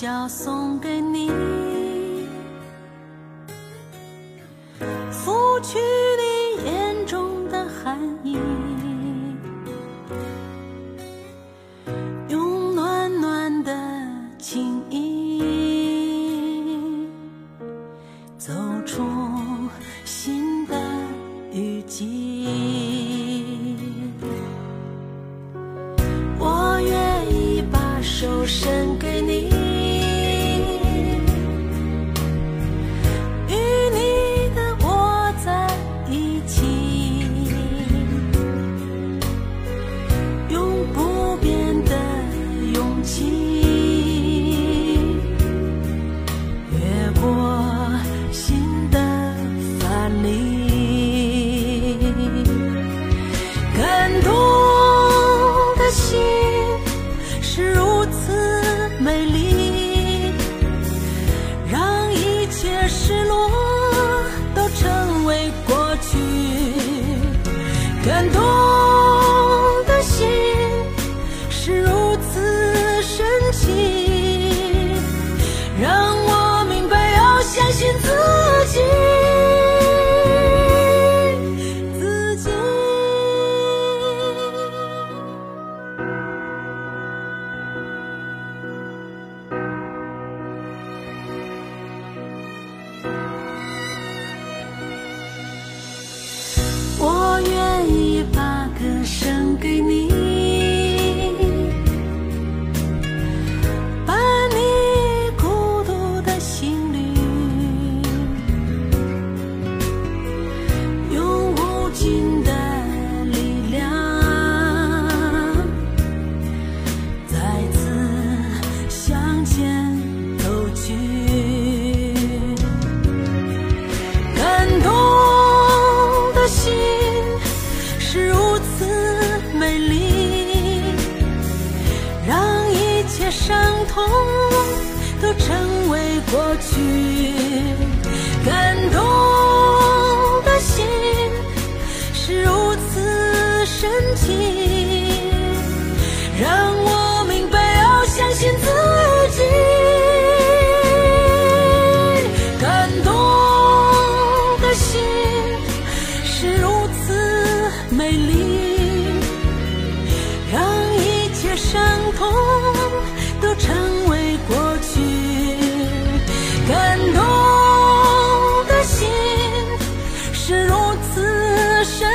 笑送给你，拂去你眼中的寒意，用暖暖的情意走出新的雨季。起，永不变的勇气，越过心的藩篱，感动的心是如此美丽。感动的心是如此神奇，让我明白要相信自己。自己。如此美丽，让一切伤痛都成为过去。感动的心是如此神奇，让美丽，让一切伤痛都成为过去。感动的心是如此深